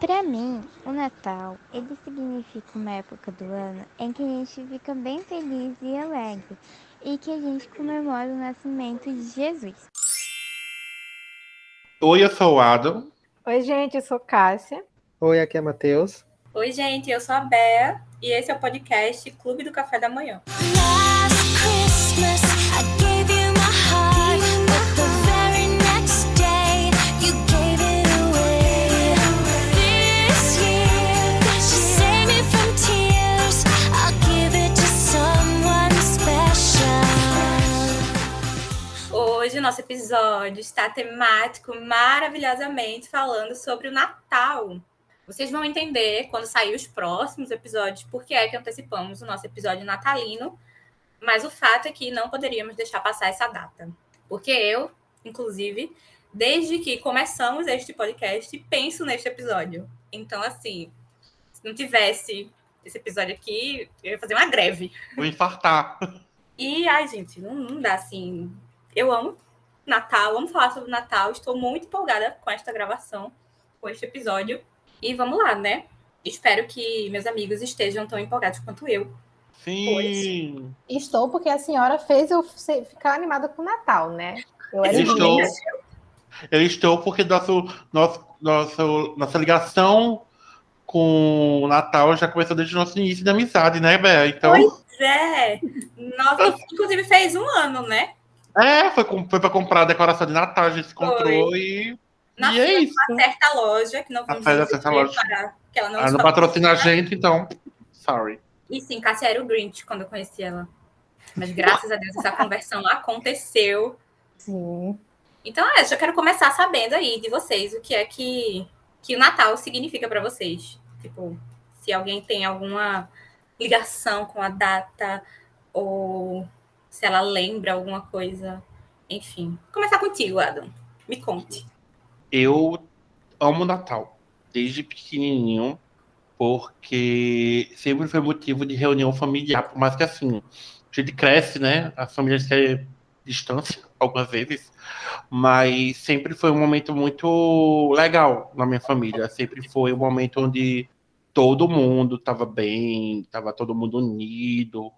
Para mim, o Natal, ele significa uma época do ano em que a gente fica bem feliz e alegre e que a gente comemora o nascimento de Jesus. Oi, eu sou o Adam. Oi, gente, eu sou Cássia. Oi, aqui é Matheus. Oi, gente, eu sou a Bea e esse é o podcast Clube do Café da Manhã. Nosso episódio está temático maravilhosamente falando sobre o Natal. Vocês vão entender quando sair os próximos episódios por que é que antecipamos o nosso episódio natalino, mas o fato é que não poderíamos deixar passar essa data. Porque eu, inclusive, desde que começamos este podcast, penso neste episódio. Então, assim, se não tivesse esse episódio aqui, eu ia fazer uma greve. Vou infartar. E, ai, gente, não, não dá assim. Eu amo Natal, amo falar sobre Natal. Estou muito empolgada com esta gravação, com este episódio. E vamos lá, né? Espero que meus amigos estejam tão empolgados quanto eu. Sim. Pois. Estou porque a senhora fez eu ficar animada com o Natal, né? Eu, eu estou. Eu estou porque nosso, nosso, nosso, nossa ligação com o Natal já começou desde o nosso início de amizade, né, Bé? Então... Pois é! Nossa, inclusive fez um ano, né? É, foi, foi para comprar a decoração de Natal, a gente se encontrou foi. e na e é isso. uma certa loja, que não vamos a certa loja. Para, que ela não, ela não patrocina a gente, então, sorry. E sim, Cássia era o Grinch quando eu conheci ela. Mas graças a Deus essa conversão aconteceu. Sim. Então, é, já quero começar sabendo aí de vocês o que é que, que o Natal significa para vocês. Tipo, se alguém tem alguma ligação com a data ou se ela lembra alguma coisa. Enfim. Vou começar contigo, Adam. Me conte. Eu amo Natal, desde pequenininho, porque sempre foi motivo de reunião familiar, por mais que assim, a gente cresce, né? As famílias querem distância, algumas vezes, mas sempre foi um momento muito legal na minha família. Sempre foi um momento onde todo mundo estava bem, estava todo mundo unido,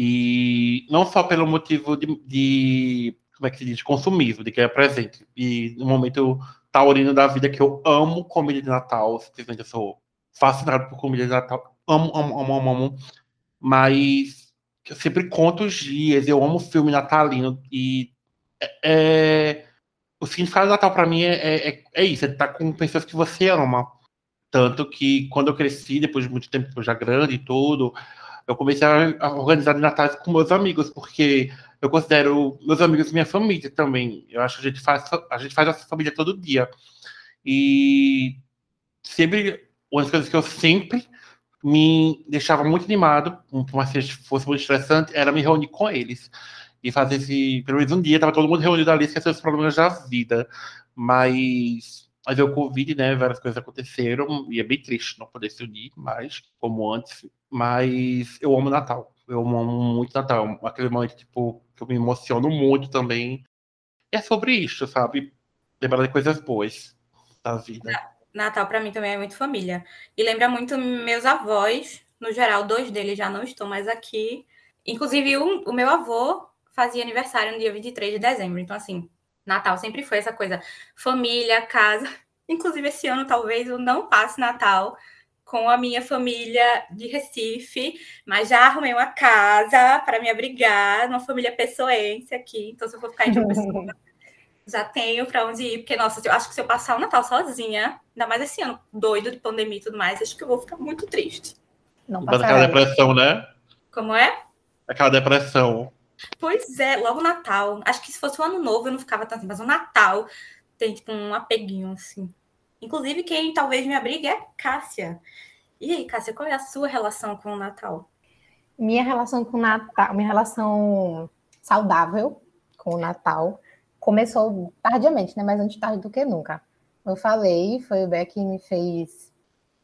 e não só pelo motivo de, de como é que se diz, consumismo, de que é presente. E no momento taurino da vida que eu amo comida de Natal, simplesmente eu sou fascinado por comida de Natal, amo, amo, amo, amo, amo. mas eu sempre conto os dias, eu amo filme natalino e é, é o significado do Natal para mim é, é, é, é isso, é estar com pessoas que você ama. Tanto que quando eu cresci, depois de muito tempo já grande e tudo, eu comecei a organizar Natais com meus amigos, porque eu considero meus amigos minha família também. Eu acho que a gente faz a gente faz essa família todo dia. E sempre uma das coisas que eu sempre me deixava muito animado, por mais que fosse muito estressante, era me reunir com eles. E fazer esse, pelo menos um dia, tava todo mundo reunido ali, esquecendo os problemas da vida. Mas, mas o Covid, né, várias coisas aconteceram, e é bem triste não poder se unir mais, como antes. Mas eu amo Natal. Eu amo muito Natal. Aquele momento, tipo, que eu me emociono muito também. É sobre isso, sabe? Lembrar de coisas boas da vida. Natal para mim também é muito família. E lembra muito meus avós, no geral, dois deles já não estão mais aqui. Inclusive, um, o meu avô fazia aniversário no dia 23 de dezembro. Então, assim, Natal sempre foi essa coisa família, casa. Inclusive, esse ano talvez eu não passe Natal com a minha família de Recife, mas já arrumei uma casa para me abrigar, uma família pessoense aqui. Então, se eu for ficar em uma pessoa, já tenho para onde ir, porque, nossa, eu acho que se eu passar o Natal sozinha, ainda mais esse ano doido de pandemia e tudo mais, acho que eu vou ficar muito triste. Não Aquela depressão, né? Como é? Aquela depressão. Pois é, logo Natal. Acho que se fosse o ano novo eu não ficava tanto, assim, mas o Natal tem tipo um apeguinho assim. Inclusive, quem talvez me abrigue é Cássia. E aí, Cássia, qual é a sua relação com o Natal? Minha relação com o Natal, minha relação saudável com o Natal começou tardiamente, né? Mas antes tarde do que nunca. Eu falei, foi o Beck que me fez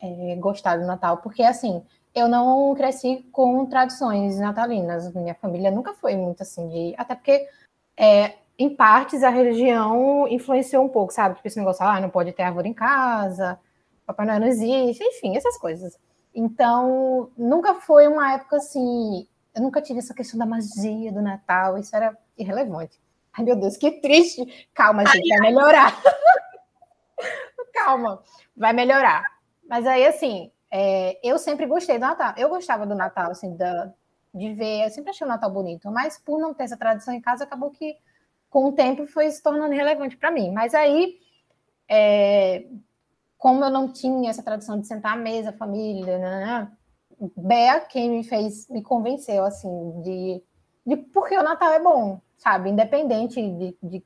é, gostar do Natal, porque assim, eu não cresci com tradições natalinas. Minha família nunca foi muito assim de. Até porque é, em partes, a religião influenciou um pouco, sabe? Tipo, esse negócio, ah, não pode ter árvore em casa, Papai Noel não existe, enfim, essas coisas. Então, nunca foi uma época assim. Eu nunca tive essa questão da magia do Natal, isso era irrelevante. Ai, meu Deus, que triste. Calma, gente, vai melhorar. Calma, vai melhorar. Mas aí, assim, é, eu sempre gostei do Natal. Eu gostava do Natal, assim, da, de ver. Eu sempre achei o Natal bonito, mas por não ter essa tradição em casa, acabou que com o tempo foi se tornando relevante para mim. Mas aí, é, como eu não tinha essa tradição de sentar à mesa, família, né, né Bea, quem me fez, me convenceu, assim, de, de porque o Natal é bom, sabe? Independente de, de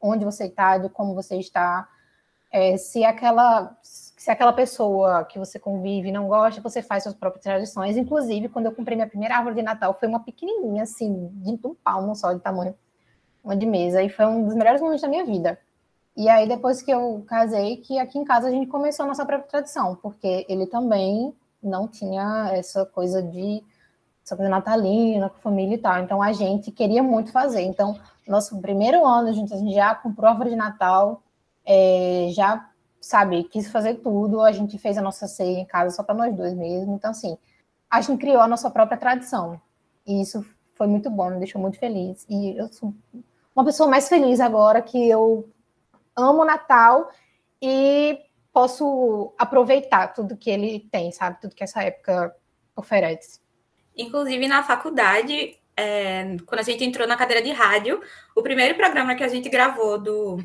onde você está, de como você está, é, se aquela se aquela pessoa que você convive não gosta, você faz suas próprias tradições. Inclusive, quando eu comprei minha primeira árvore de Natal, foi uma pequenininha, assim, de um palmo só de tamanho, uma de mesa, e foi um dos melhores momentos da minha vida. E aí, depois que eu casei, que aqui em casa a gente começou a nossa própria tradição, porque ele também não tinha essa coisa de essa coisa natalina, com família e tal. Então, a gente queria muito fazer. Então, nosso primeiro ano, gente, a gente já comprou árvore de Natal, é, já, sabe, quis fazer tudo. A gente fez a nossa ceia em casa só para nós dois mesmo. Então, assim, a gente criou a nossa própria tradição. E isso foi muito bom, me deixou muito feliz. E eu sou uma pessoa mais feliz agora que eu amo o Natal e posso aproveitar tudo que ele tem, sabe? Tudo que essa época oferece. Inclusive, na faculdade, é, quando a gente entrou na cadeira de rádio, o primeiro programa que a gente gravou do,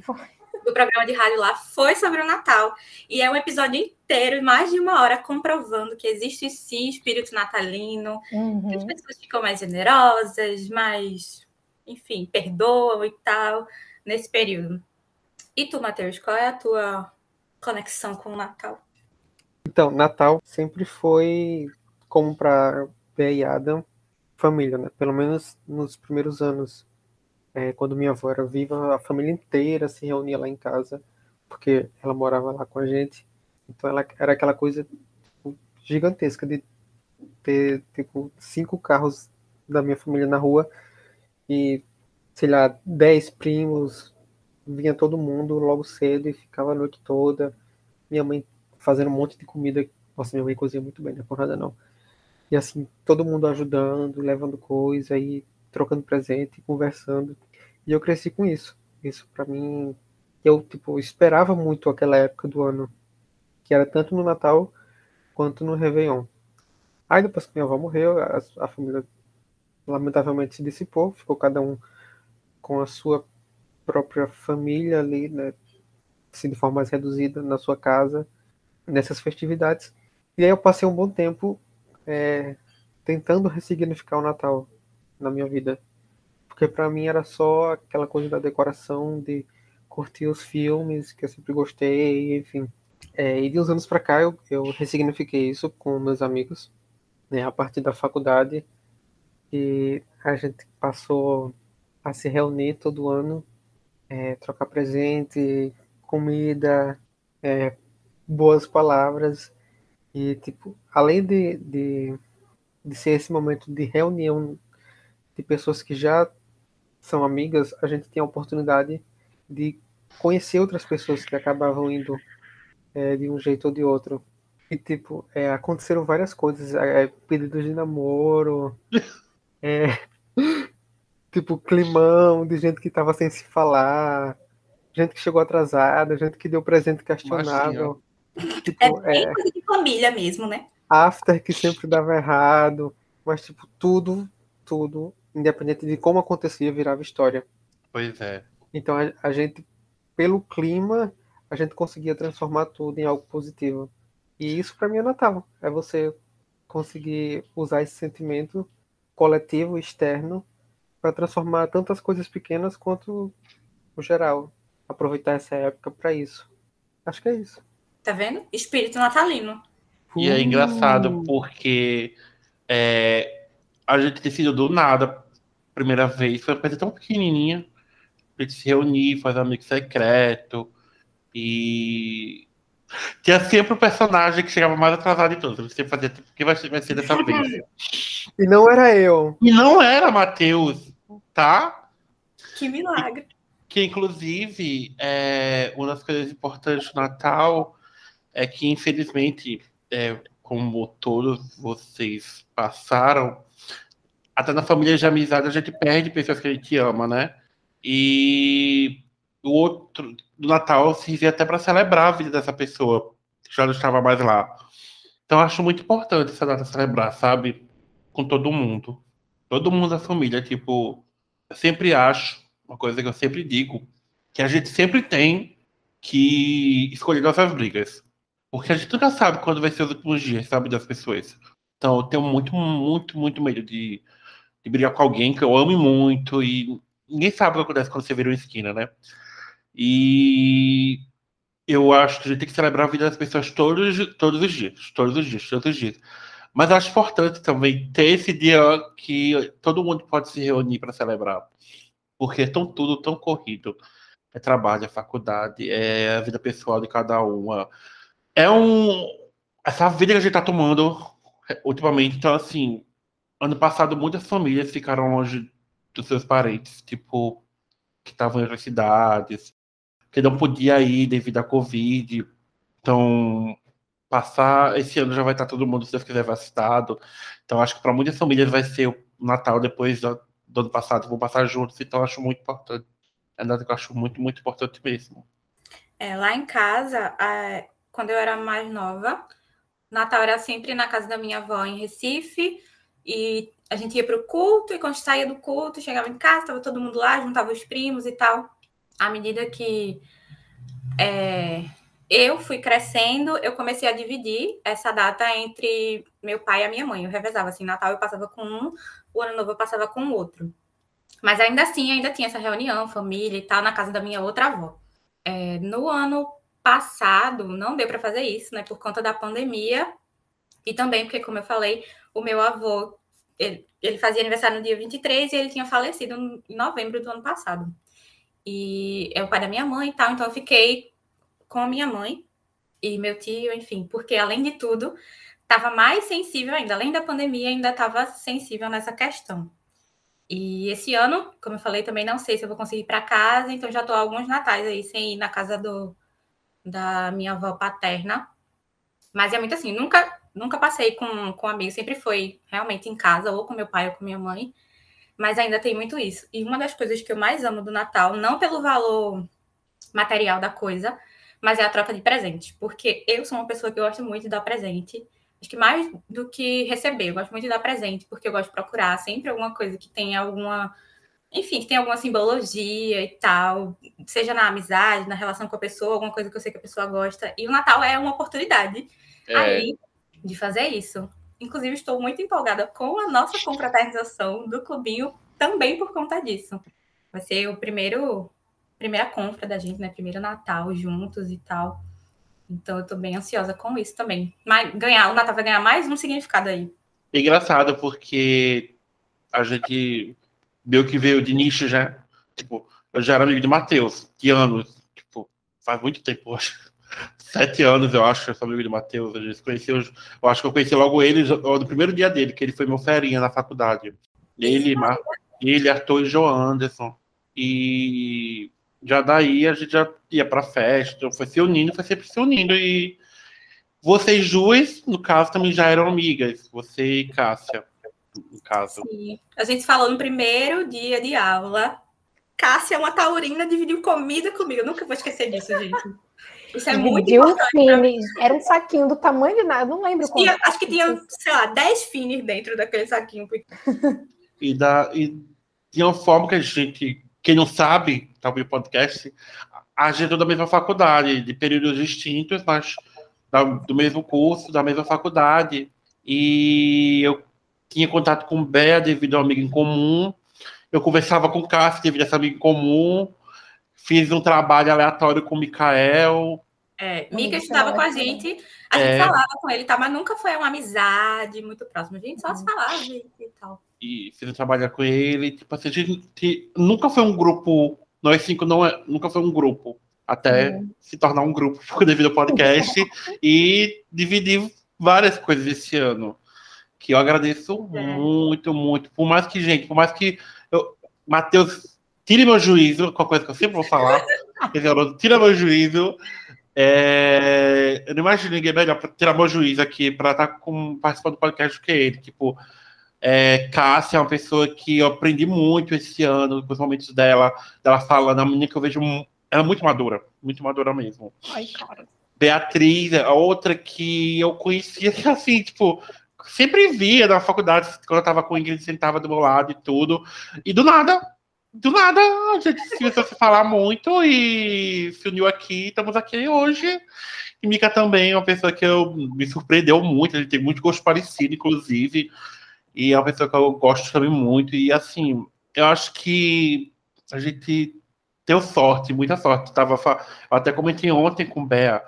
do programa de rádio lá foi sobre o Natal. E é um episódio inteiro, mais de uma hora, comprovando que existe sim espírito natalino, uhum. que as pessoas ficam mais generosas, mais, enfim, perdoam e tal, nesse período. E tu, Matheus, qual é a tua conexão com o Natal? Então, Natal sempre foi como para Bé e Adam, família, né? Pelo menos nos primeiros anos, é, quando minha avó era viva, a família inteira se reunia lá em casa, porque ela morava lá com a gente. Então, ela era aquela coisa tipo, gigantesca de ter tipo cinco carros da minha família na rua e sei lá dez primos vinha todo mundo logo cedo e ficava a noite toda. Minha mãe fazendo um monte de comida. Nossa, minha mãe cozinha muito bem, não é por nada não. E assim, todo mundo ajudando, levando coisa e trocando presente, conversando. E eu cresci com isso. Isso para mim, eu tipo esperava muito aquela época do ano, que era tanto no Natal quanto no Réveillon. Aí depois que minha avó morreu, a, a família lamentavelmente se dissipou, ficou cada um com a sua própria família ali, né, assim, de forma mais reduzida na sua casa, nessas festividades. E aí eu passei um bom tempo é, tentando ressignificar o Natal na minha vida. Porque para mim era só aquela coisa da decoração, de curtir os filmes, que eu sempre gostei, enfim. É, e de uns anos para cá eu, eu ressignifiquei isso com meus amigos, né, a partir da faculdade. E a gente passou a se reunir todo ano é, trocar presente, comida, é, boas palavras. E, tipo, além de, de, de ser esse momento de reunião de pessoas que já são amigas, a gente tem a oportunidade de conhecer outras pessoas que acabavam indo é, de um jeito ou de outro. E, tipo, é, aconteceram várias coisas. É, pedidos de namoro, é, tipo, climão de gente que tava sem se falar, gente que chegou atrasada, gente que deu presente questionável. Tipo, é bem é, coisa de família mesmo, né? After que sempre dava errado, mas, tipo, tudo, tudo, independente de como acontecia, virava história. Pois é. Então, a, a gente, pelo clima, a gente conseguia transformar tudo em algo positivo. E isso para mim é Natal. É você conseguir usar esse sentimento coletivo externo para transformar tantas coisas pequenas quanto o geral. Aproveitar essa época para isso. Acho que é isso. Tá vendo? Espírito natalino. E é engraçado porque é, a gente decidiu do nada, primeira vez, foi uma coisa tão pequenininha, a gente se reunir, fazer amigo secreto, e tinha sempre o um personagem que chegava mais atrasado de todos. Você fazia tipo, que vai ser, vai ser dessa vez? E não era eu. E não era Matheus tá? Que milagre. Que, inclusive, é, uma das coisas importantes do Natal é que, infelizmente, é, como todos vocês passaram, até na família de amizade a gente perde pessoas que a gente ama, né? E o outro, do Natal, servia até para celebrar a vida dessa pessoa, que já não estava mais lá. Então, acho muito importante essa data celebrar, sabe? Com todo mundo. Todo mundo da família. Tipo, eu sempre acho, uma coisa que eu sempre digo, que a gente sempre tem que escolher nossas brigas. Porque a gente nunca sabe quando vai ser os últimos dias, sabe, das pessoas. Então, eu tenho muito, muito, muito medo de, de brigar com alguém que eu amo muito e ninguém sabe o que acontece quando você vira uma esquina, né? E eu acho que a gente tem que celebrar a vida das pessoas todos, todos os dias, todos os dias, todos os dias. Mas acho importante também ter esse dia que todo mundo pode se reunir para celebrar. Porque é tão tudo tão corrido. É trabalho, é faculdade, é a vida pessoal de cada uma. É um. Essa vida que a gente está tomando ultimamente, então assim, ano passado muitas famílias ficaram longe dos seus parentes, tipo, que estavam em outras cidades, que não podia ir devido à Covid. Então, passar esse ano já vai estar todo mundo, se Deus quiser, vacinado. Então, acho que para muitas famílias vai ser o Natal depois do, do ano passado, vão passar juntos, então acho muito importante. É nada que eu acho muito, muito importante mesmo. É, lá em casa, quando eu era mais nova, Natal era sempre na casa da minha avó em Recife, e a gente ia para o culto, e quando saía do culto, chegava em casa, estava todo mundo lá, juntava os primos e tal à medida que é, eu fui crescendo, eu comecei a dividir essa data entre meu pai e a minha mãe. Eu revezava assim, Natal eu passava com um, o Ano Novo eu passava com o outro. Mas ainda assim, ainda tinha essa reunião, família e tal, na casa da minha outra avó. É, no ano passado, não deu para fazer isso, né, por conta da pandemia. E também porque, como eu falei, o meu avô, ele, ele fazia aniversário no dia 23 e ele tinha falecido em novembro do ano passado e é o pai da minha mãe e tal, então eu fiquei com a minha mãe e meu tio, enfim, porque além de tudo, estava mais sensível ainda, além da pandemia, ainda estava sensível nessa questão. E esse ano, como eu falei, também não sei se eu vou conseguir ir para casa, então já estou alguns natais aí sem ir na casa do, da minha avó paterna. Mas é muito assim, nunca nunca passei com, com amigos, sempre foi realmente em casa, ou com meu pai ou com minha mãe mas ainda tem muito isso. E uma das coisas que eu mais amo do Natal, não pelo valor material da coisa, mas é a troca de presentes. Porque eu sou uma pessoa que gosta muito de dar presente. Acho que mais do que receber, eu gosto muito de dar presente, porque eu gosto de procurar sempre alguma coisa que tenha alguma. Enfim, que tenha alguma simbologia e tal, seja na amizade, na relação com a pessoa, alguma coisa que eu sei que a pessoa gosta. E o Natal é uma oportunidade é. aí de fazer isso. Inclusive, estou muito empolgada com a nossa confraternização do clubinho também por conta disso. Vai ser o primeiro primeira compra da gente, né? Primeiro Natal juntos e tal. Então, eu estou bem ansiosa com isso também. Mas ganhar, o Natal vai ganhar mais um significado aí. Engraçado, porque a gente viu que veio de nicho já. Tipo, eu já era amigo de Matheus, de anos. Tipo, faz muito tempo, acho sete anos, eu acho, eu sou amigo de Matheus. A gente conheceu, eu acho que eu conheci logo ele no primeiro dia dele, que ele foi meu ferinha na faculdade. Ele, Mar, ele Arthur e João Anderson. E já daí a gente já ia pra festa, foi se unindo, foi sempre se unindo. E vocês duas, no caso, também já eram amigas, você e Cássia, no caso. Sim. A gente falou no primeiro dia de aula. Cássia é uma taurina, dividiu comida comigo. Eu nunca vou esquecer disso, gente. Isso é muito importante. Fine, era um saquinho do tamanho de nada, não lembro como. acho que tinha, sei lá, 10 fines dentro daquele saquinho. E, da, e de uma forma que a gente, quem não sabe, talvez tá podcast, a gente é da mesma faculdade, de períodos distintos, mas da, do mesmo curso, da mesma faculdade. E eu tinha contato com Bea devido a um amigo em comum. Eu conversava com Cássio devido a esse amigo em comum. Fiz um trabalho aleatório com o Mikael. É, Mika estudava com a gente, a gente é... falava com ele, tá, mas nunca foi uma amizade muito próxima. A gente só se uhum. falava e, e tal. E um trabalho com ele, tipo assim, a gente nunca foi um grupo, nós cinco não é, nunca foi um grupo, até uhum. se tornar um grupo devido ao podcast e dividir várias coisas esse ano. Que eu agradeço é. muito, muito. Por mais que, gente, por mais que eu, Matheus tire meu juízo, com a coisa que eu sempre vou falar, tira meu juízo, É, eu não imagino ninguém melhor para tirar meu juiz aqui para estar tá com, participando do podcast do que ele. Tipo, é, Cássia é uma pessoa que eu aprendi muito esse ano, com os momentos dela, dela falando, é uma menina que eu vejo. Ela é muito madura, muito madura mesmo. Ai, cara. Beatriz, a outra que eu conhecia, assim, tipo, sempre via na faculdade, quando eu tava com o Ingrid, sentava do meu lado e tudo. E do nada, do nada, a gente a se falar muito e se uniu aqui, estamos aqui hoje. E Mika também é uma pessoa que eu, me surpreendeu muito, ele tem muito gosto parecido, inclusive. E é uma pessoa que eu gosto também muito. E assim, eu acho que a gente deu sorte, muita sorte. Tava, eu até comentei ontem com o Bea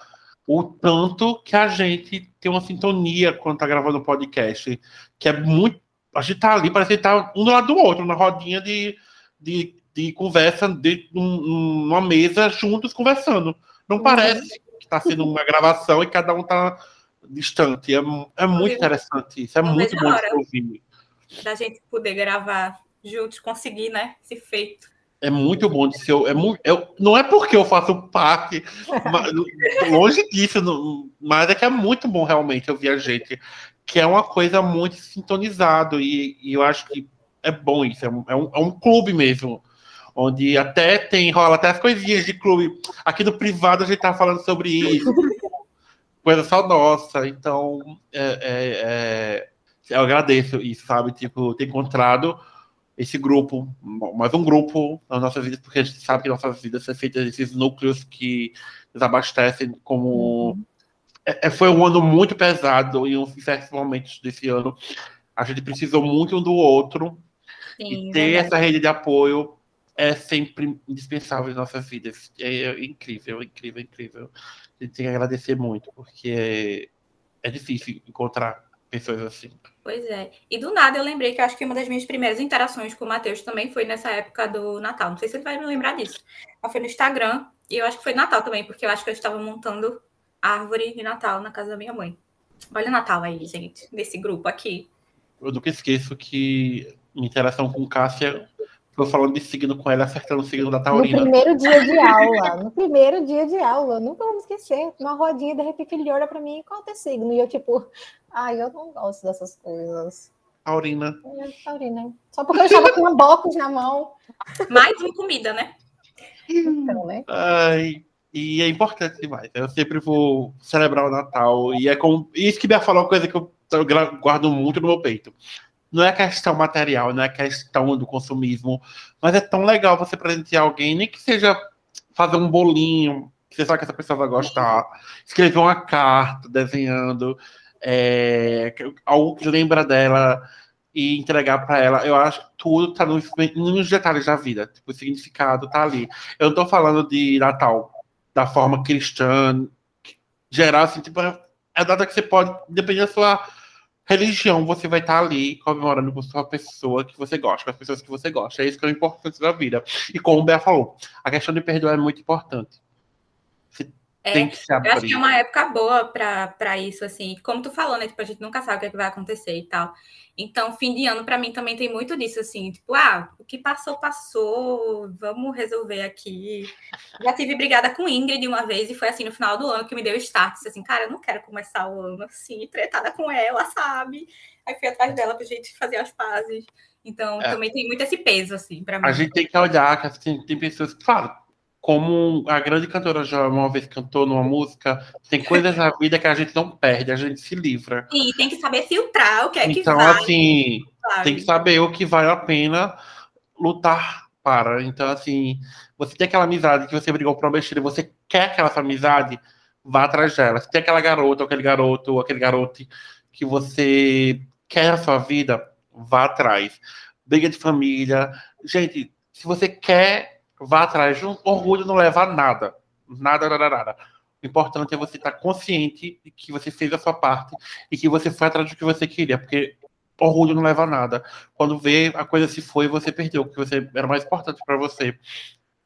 o tanto que a gente tem uma sintonia quando tá gravando o podcast, que é muito. A gente tá ali, parece que tá um do lado do outro, na rodinha de, de, de conversa, de, numa mesa, juntos conversando. Não parece que tá sendo uma gravação e cada um tá distante. É, é muito interessante isso, é muito bom de ouvir. Da gente poder gravar juntos, conseguir, né, esse feito é muito bom de ser. É muito, é, não é porque eu faço parte, mas, longe disso, não, mas é que é muito bom realmente ouvir a gente, que é uma coisa muito sintonizado, e, e eu acho que é bom isso, é um, é um, é um clube mesmo, onde até tem, rola até as coisinhas de clube. Aqui no privado a gente tá falando sobre isso, coisa só nossa, então é, é, é, eu agradeço isso, sabe? Tipo, ter encontrado esse grupo, mais um grupo na nossa vida, porque a gente sabe que nossas vidas são feitas desses núcleos que nos abastecem como. Uhum. É, é, foi um ano muito pesado em certos momentos desse ano. A gente precisou muito um do outro. Sim, e ter verdade. essa rede de apoio é sempre indispensável em nossas vidas. É, é incrível, incrível, incrível. A gente tem que agradecer muito, porque é, é difícil encontrar pessoas assim. Pois é. E do nada eu lembrei que eu acho que uma das minhas primeiras interações com o Matheus também foi nessa época do Natal. Não sei se ele vai me lembrar disso. Mas foi no Instagram. E eu acho que foi Natal também, porque eu acho que eu estava montando árvore de Natal na casa da minha mãe. Olha o Natal aí, gente, nesse grupo aqui. Eu nunca esqueço que minha interação com Cássia Tô falando de signo com ela, acertando o signo da Taurina. No primeiro dia de aula, no primeiro dia de aula, nunca vamos esquecer. Uma rodinha, de repente ele olha para mim, qual é o teu signo? E eu tipo, ai, eu não gosto dessas coisas. Taurina. É, taurina. Só porque eu estava com uma bocos na mão. Mais uma comida, né? Então, né? Ai, e é importante demais. Eu sempre vou celebrar o Natal. E é com. Isso que me falou uma coisa que eu guardo muito no meu peito não é questão material, não é questão do consumismo, mas é tão legal você presentear alguém, nem que seja fazer um bolinho, que você sabe que essa pessoa vai gostar, escrever uma carta desenhando é, algo que lembra dela e entregar para ela. Eu acho que tudo tá nos, nos detalhes da vida, tipo, o significado tá ali. Eu não tô falando de Natal da forma cristã, geral, assim, tipo, é a data que você pode, dependendo da sua religião, você vai estar ali comemorando com sua pessoa que você gosta, com as pessoas que você gosta. É isso que é o importante da vida. E como o Bea falou, a questão de perdoar é muito importante. É, tem que se abrir. Eu acho que é uma época boa para isso, assim. Como tu falou, né? Tipo, a gente nunca sabe o que, é que vai acontecer e tal. Então, fim de ano, para mim, também tem muito disso, assim, tipo, ah, o que passou, passou, vamos resolver aqui. Já tive brigada com Ingrid uma vez, e foi assim, no final do ano, que me deu start, assim, cara, eu não quero começar o ano assim, tretada com ela, sabe? Aí fui atrás dela pra gente fazer as pazes. Então, é. também tem muito esse peso, assim, pra mim. A gente tem que olhar, que assim, tem pessoas que, claro, como a grande cantora já uma vez cantou numa música, tem coisas na vida que a gente não perde, a gente se livra. E tem que saber filtrar o que é então, que Então, assim, tem que saber o que vale a pena lutar para. Então, assim, você tem aquela amizade que você brigou por uma besteira, você quer aquela amizade, vá atrás dela. Se tem aquela garota, ou aquele garoto, ou aquele garoto que você quer na sua vida, vá atrás. Briga de família. Gente, se você quer vá atrás. Um orgulho não leva a nada. Nada, nada, nada. O importante é você estar consciente de que você fez a sua parte e que você foi atrás do que você queria, porque orgulho não leva a nada. Quando vê a coisa se foi, você perdeu o que você era mais importante para você.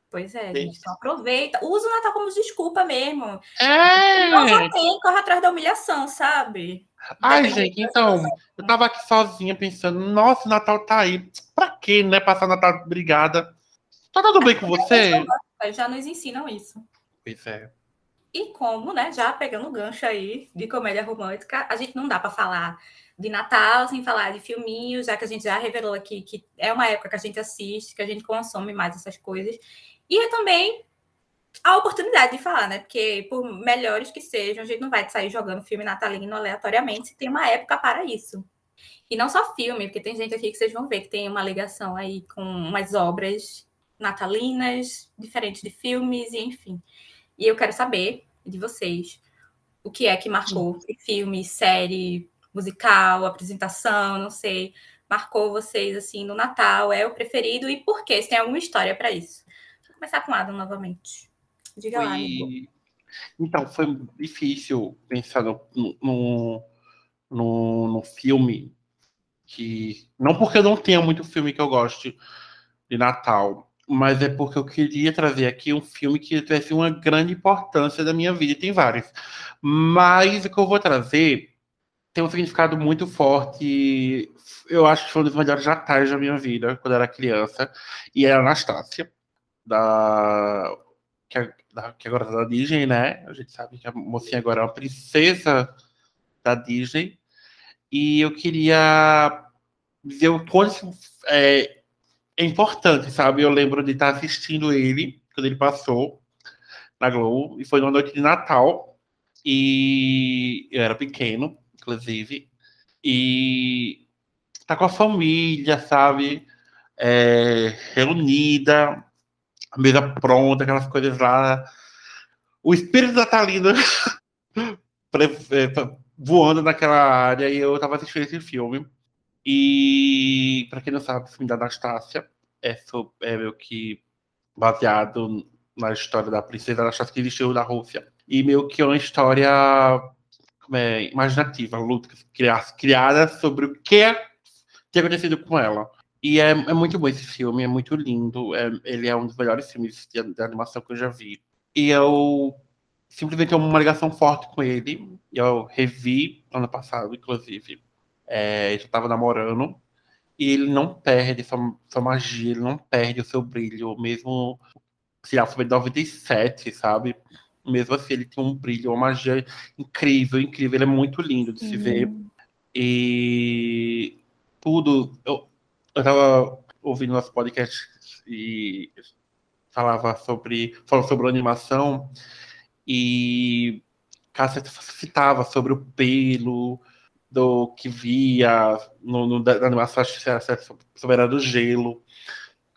Pois é, gente. Então aproveita. Usa o Natal como desculpa mesmo. É. Não tem, corre atrás da humilhação, sabe? Ai, gente, então, eu tava aqui sozinha pensando, nossa, o Natal tá aí. Pra quê, né? Passar Natal brigada. Tá tudo bem com você? Já nos ensinam isso. Pois é. E como, né, já pegando o gancho aí de comédia romântica, a gente não dá para falar de Natal sem falar de filminhos, já que a gente já revelou aqui que é uma época que a gente assiste, que a gente consome mais essas coisas. E é também a oportunidade de falar, né? Porque por melhores que sejam, a gente não vai sair jogando filme natalino aleatoriamente se tem uma época para isso. E não só filme, porque tem gente aqui que vocês vão ver que tem uma ligação aí com umas obras natalinas, diferentes de filmes, e enfim. E eu quero saber de vocês o que é que marcou filme, série, musical, apresentação, não sei, marcou vocês assim no Natal, é o preferido e por quê? Se tem alguma história para isso? Vou começar com Adam novamente. Diga foi... lá. Então, foi difícil pensar no, no, no, no filme que. Não porque eu não tenha muito filme que eu goste de Natal, mas é porque eu queria trazer aqui um filme que tivesse uma grande importância da minha vida, tem vários. Mas o que eu vou trazer tem um significado muito forte. Eu acho que foi um dos melhores natais da minha vida, quando eu era criança, e é Anastácia, da que, é, da, que agora tá da Disney, né? A gente sabe que a mocinha agora é uma princesa da Disney. E eu queria dizer o quanto é, é importante, sabe? Eu lembro de estar assistindo ele quando ele passou na Globo e foi numa noite de Natal e eu era pequeno, inclusive, e tá com a família, sabe? É, reunida, a mesa pronta, aquelas coisas lá. O espírito natalino é, voando naquela área e eu tava assistindo esse filme. E, para quem não sabe, o filme da Anastácia é, é meio que baseado na história da princesa Anastácia que existiu na Rússia. E meio que é uma história é, imaginativa, luta, criada sobre o que é tinha acontecido com ela. E é, é, muito bom esse filme, é muito lindo. É, ele é um dos melhores filmes de, de, animação que eu já vi. E eu simplesmente tenho uma ligação forte com ele. Eu revi ano passado, inclusive. É, eu estava namorando. E ele não perde sua, sua magia, ele não perde o seu brilho, mesmo se lá foi 97, sabe? Mesmo assim, ele tem um brilho, uma magia incrível, incrível. Ele é muito lindo de se uhum. ver. E tudo. Eu, eu tava ouvindo nosso podcast e falava sobre. falou sobre animação e Cássia citava sobre o pelo do que via no, no da animação sobre era do gelo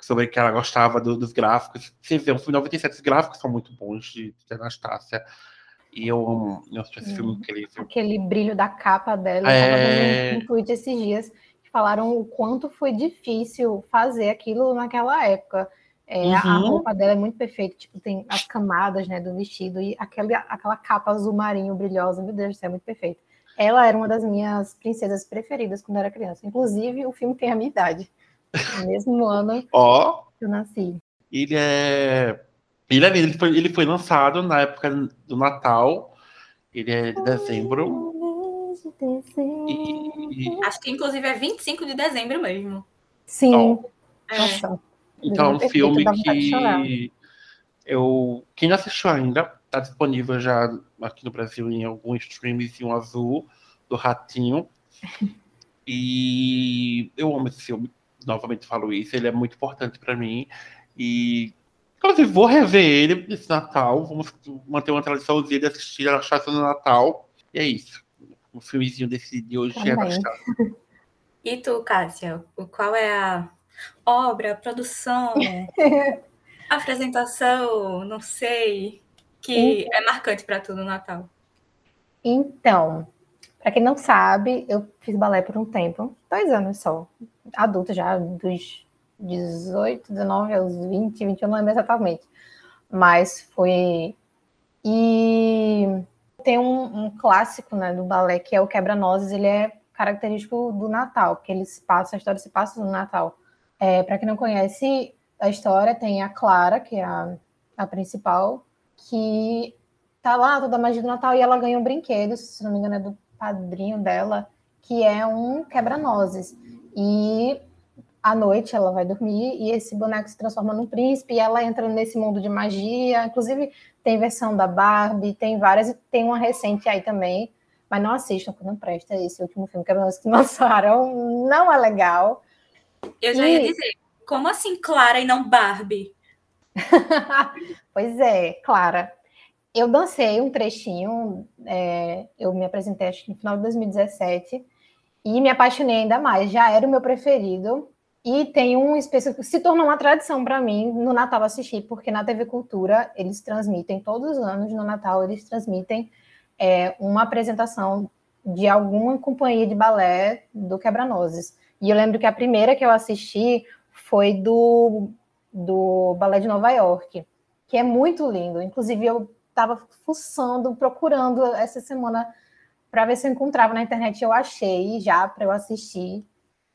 sobre que ela gostava do, dos gráficos. Você vê, um filme 97, os gráficos são muito bons de, de Anastácia. E eu amo eu esse filme incrível. Aquele brilho da capa dela. É... Eu um tweet esses dias falaram o quanto foi difícil fazer aquilo naquela época. É, uhum. A roupa dela é muito perfeita, tipo, tem as camadas né, do vestido e aquele, aquela capa azul marinho brilhosa, meu Deus do céu, é muito perfeita. Ela era uma das minhas princesas preferidas quando eu era criança. Inclusive, o filme tem a minha idade. No mesmo ano oh, que eu nasci. Ele é. Ele, é, ele, foi, ele foi lançado na época do Natal. Ele é de dezembro. E... Acho que inclusive é 25 de dezembro mesmo. Sim. Oh. É. Então, é um filme que eu. Quem não assistiu ainda, está disponível já aqui no Brasil em algum um azul do Ratinho. E eu amo esse filme. Novamente falo isso, ele é muito importante para mim. E inclusive vou rever ele nesse Natal. Vamos manter uma tradiçãozinha de assistir a Chata no Natal. E é isso o filmezinho desse de hoje é gostado. E tu, Cássia, qual é a obra, produção, apresentação, não sei, que então, é marcante para tu no Natal? Então, para quem não sabe, eu fiz balé por um tempo, dois anos só, adulta já, dos 18, 19 aos 20, 21, não lembro exatamente, mas foi. E tem um, um, clássico né, do balé, que é o Quebra-Nozes, ele é característico do Natal, porque eles passam, a história se passa no Natal. É, Para quem não conhece a história, tem a Clara, que é a, a principal, que tá lá toda a magia do Natal e ela ganha um brinquedo, se não me engano é do padrinho dela, que é um quebra-nozes. E à noite ela vai dormir e esse boneco se transforma num príncipe e ela entra nesse mundo de magia. Inclusive, tem versão da Barbie, tem várias, e tem uma recente aí também. Mas não assistam, porque não presta esse último filme que que lançaram. Não é legal. Eu já e... ia dizer, como assim Clara e não Barbie? pois é, Clara. Eu dancei um trechinho, é, eu me apresentei acho que no final de 2017 e me apaixonei ainda mais. Já era o meu preferido e tem um específico, se tornou uma tradição para mim no Natal assistir, porque na TV Cultura eles transmitem todos os anos no Natal eles transmitem é, uma apresentação de alguma companhia de balé do Quebra-Nozes. E eu lembro que a primeira que eu assisti foi do, do Balé de Nova York, que é muito lindo. Inclusive, eu estava fuçando, procurando essa semana para ver se eu encontrava na internet. Eu achei já para eu assistir.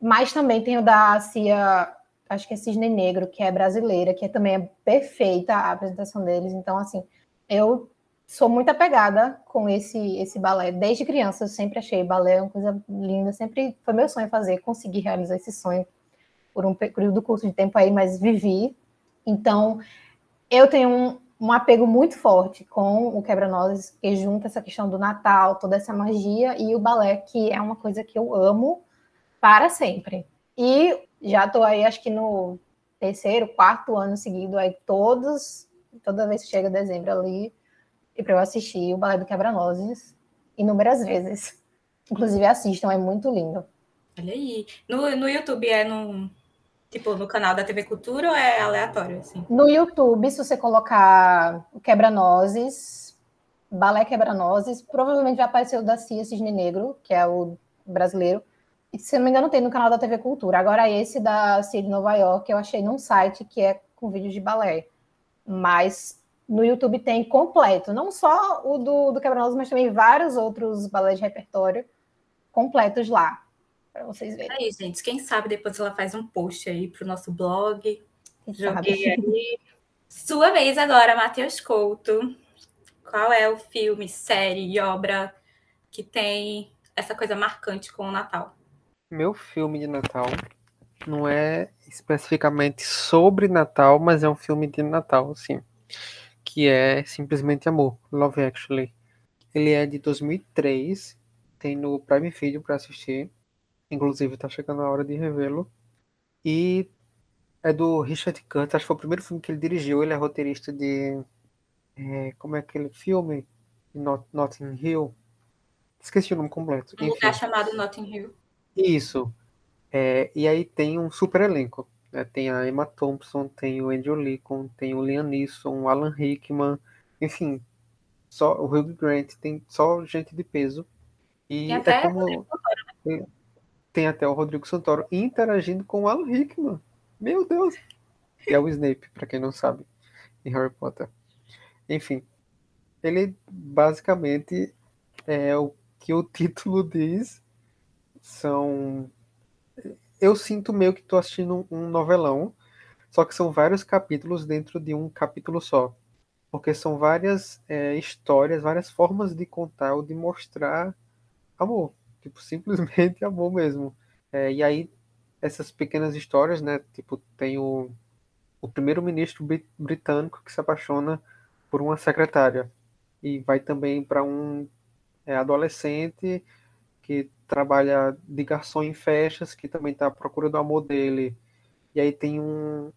Mas também tem o da Cia, acho que é Cisne Negro, que é brasileira, que também é perfeita a apresentação deles. Então, assim, eu sou muito apegada com esse esse balé. Desde criança eu sempre achei balé uma coisa linda, sempre foi meu sonho fazer, conseguir realizar esse sonho por um período curto de tempo aí, mas vivi. Então, eu tenho um, um apego muito forte com o quebra-nozes, que junta essa questão do Natal, toda essa magia, e o balé, que é uma coisa que eu amo para sempre. E já estou aí, acho que no terceiro, quarto ano seguido, aí todos, toda vez que chega dezembro ali, e para eu assistir o Balé do Quebra-Nozes inúmeras vezes. Inclusive assistam, é muito lindo. Olha aí. No, no YouTube é no, Tipo, no canal da TV Cultura ou é aleatório, assim? No YouTube, se você colocar Quebra-Nozes, Balé Quebra-Nozes, provavelmente vai aparecer o da Cia Cisne Negro, que é o brasileiro. E, se não me engano, tem no canal da TV Cultura. Agora, esse da Cia de Nova York, eu achei num site que é com vídeos de balé. Mas no YouTube tem completo. Não só o do, do Quebra-Nozes, mas também vários outros balés de repertório completos lá para vocês verem. Isso, gente. Quem sabe depois ela faz um post aí para o nosso blog. Quem Joguei sabe? aí. Sua vez agora, Matheus Couto. Qual é o filme, série e obra que tem essa coisa marcante com o Natal? Meu filme de Natal não é especificamente sobre Natal, mas é um filme de Natal, sim. Que é simplesmente Amor, Love Actually. Ele é de 2003, tem no Prime Video para assistir. Inclusive, tá chegando a hora de revê-lo. E é do Richard Curtis, acho que foi o primeiro filme que ele dirigiu. Ele é roteirista de. É, como é aquele filme? Not, Notting Hill. Esqueci o nome completo. Um lugar chamado Notting Hill. Isso. É, e aí tem um super elenco. Né? Tem a Emma Thompson, tem o Andrew Lincoln, tem o Liam Neeson, o Alan Rickman, enfim, só o Hugh Grant, tem só gente de peso. E, é como tem até o Rodrigo Santoro interagindo com o Alan Rickman. Meu Deus! E é o Snape, para quem não sabe, em Harry Potter. Enfim, ele basicamente é o que o título diz. São. Eu sinto meio que estou assistindo um novelão, só que são vários capítulos dentro de um capítulo só. Porque são várias é, histórias, várias formas de contar ou de mostrar amor. Tipo, simplesmente amor mesmo. É, e aí, essas pequenas histórias, né? Tipo, tem o, o primeiro-ministro britânico que se apaixona por uma secretária. E vai também para um é, adolescente que trabalha de garçom em festas, que também está à procura do amor dele. E aí tem um,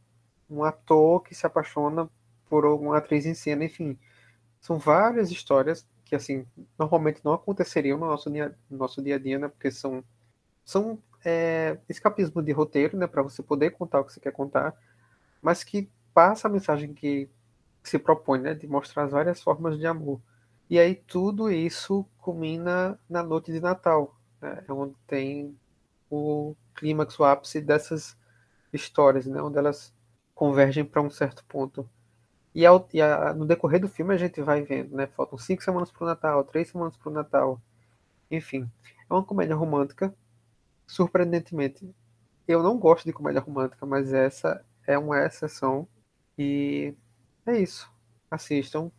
um ator que se apaixona por uma atriz em cena, enfim. São várias histórias que assim normalmente não aconteceriam no nosso dia, no nosso dia a dia, né? Porque são são é, escapismo de roteiro, né? Para você poder contar o que você quer contar, mas que passa a mensagem que, se propõe, né? De mostrar as várias formas de amor. E aí tudo isso culmina na noite de Natal, né? É onde tem o clímax, o ápice dessas histórias, né? Onde elas convergem para um certo ponto. E, ao, e a, no decorrer do filme a gente vai vendo, né? Faltam cinco semanas para o Natal, três semanas para o Natal. Enfim, é uma comédia romântica. Surpreendentemente, eu não gosto de comédia romântica, mas essa é uma exceção. E é isso. Assistam.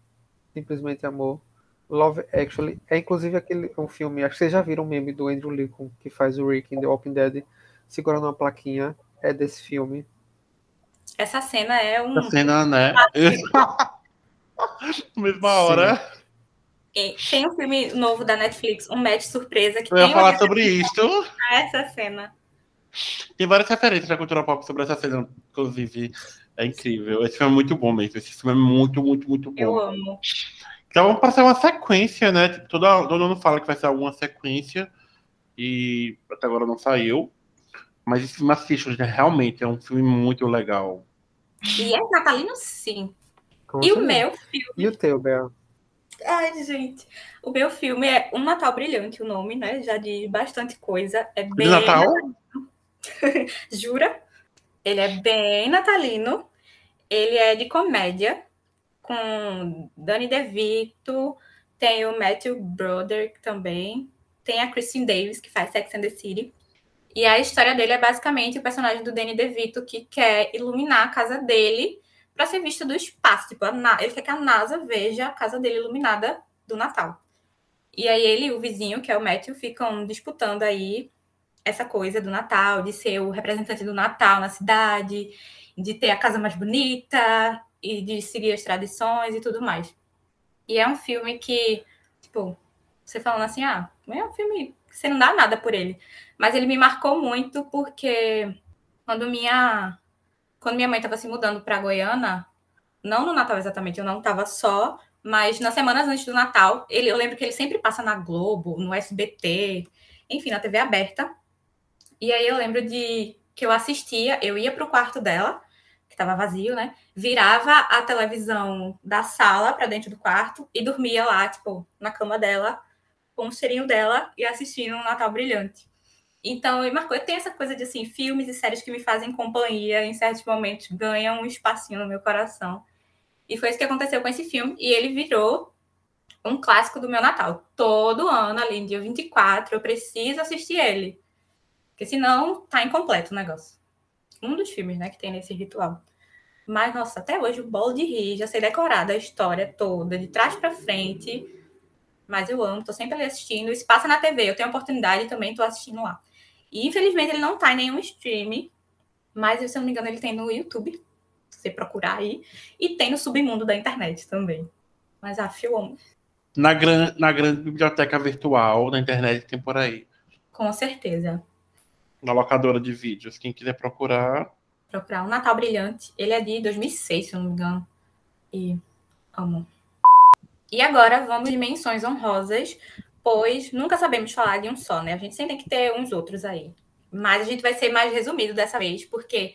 Simplesmente Amor. Love Actually. É inclusive aquele um filme. Acho que vocês já viram o meme do Andrew Lincoln, que faz o Rick em The Walking Dead, segurando uma plaquinha. é desse filme. Essa cena é um. A cena, né? Mesma hora. E Tem um filme novo da Netflix, um match surpresa, que Eu ia tem falar uma sobre isso. essa cena. Tem várias referências da cultura pop sobre essa cena, inclusive. É incrível. Esse filme é muito bom mesmo. Esse filme é muito, muito, muito bom. Eu amo. Então vamos passar uma sequência, né? Tipo, todo, todo mundo fala que vai ser alguma sequência. E até agora não saiu. Mas esse filme assiste, gente, realmente é um filme muito legal. E é natalino, sim. Com E o meu filme. E o teu, Bel? Ai, gente. O meu filme é Um Natal Brilhante, o nome, né? Já diz bastante coisa. É bem. De Natal? Jura? Ele é bem natalino. Ele é de comédia, com Danny DeVito, tem o Matthew Broderick também, tem a Kristen Davis, que faz Sex and the City. E a história dele é basicamente o personagem do Danny DeVito que quer iluminar a casa dele para ser vista do espaço. Tipo, ele quer que a NASA veja a casa dele iluminada do Natal. E aí ele e o vizinho, que é o Matthew, ficam disputando aí essa coisa do Natal, de ser o representante do Natal na cidade, de ter a casa mais bonita e de seguir as tradições e tudo mais. E é um filme que, tipo, você falando assim, ah, é um filme você não dá nada por ele. Mas ele me marcou muito porque quando minha quando minha mãe estava se mudando para Goiânia, não no Natal exatamente, eu não estava só, mas nas semanas antes do Natal, ele, eu lembro que ele sempre passa na Globo, no SBT, enfim, na TV aberta. E aí eu lembro de que eu assistia, eu ia pro quarto dela, que estava vazio, né? Virava a televisão da sala para dentro do quarto e dormia lá, tipo, na cama dela, com o cheirinho dela e assistindo um Natal Brilhante. Então, marcou. Tem essa coisa de assim, filmes e séries que me fazem companhia, em certos momentos ganham um espacinho no meu coração. E foi isso que aconteceu com esse filme. E ele virou um clássico do meu Natal. Todo ano, ali dia 24, eu preciso assistir ele. Porque senão tá incompleto o negócio. Um dos filmes, né, que tem nesse ritual. Mas, nossa, até hoje o bolo de rir, já sei decorar da história toda, de trás para frente. Mas eu amo, tô sempre ali assistindo. Isso passa na TV, eu tenho oportunidade também tô assistindo lá. E infelizmente ele não tá em nenhum stream, mas se eu não me engano ele tem no YouTube, se você procurar aí, e tem no submundo da internet também. Mas a eu amo, Na, gran, na grande biblioteca virtual da internet tem por aí. com certeza. Na locadora de vídeos. Quem quiser procurar. Procurar um Natal Brilhante, ele é de 2006, se eu não me engano. E amo. E agora vamos de menções honrosas, pois nunca sabemos falar de um só, né? A gente sempre tem que ter uns outros aí. Mas a gente vai ser mais resumido dessa vez, porque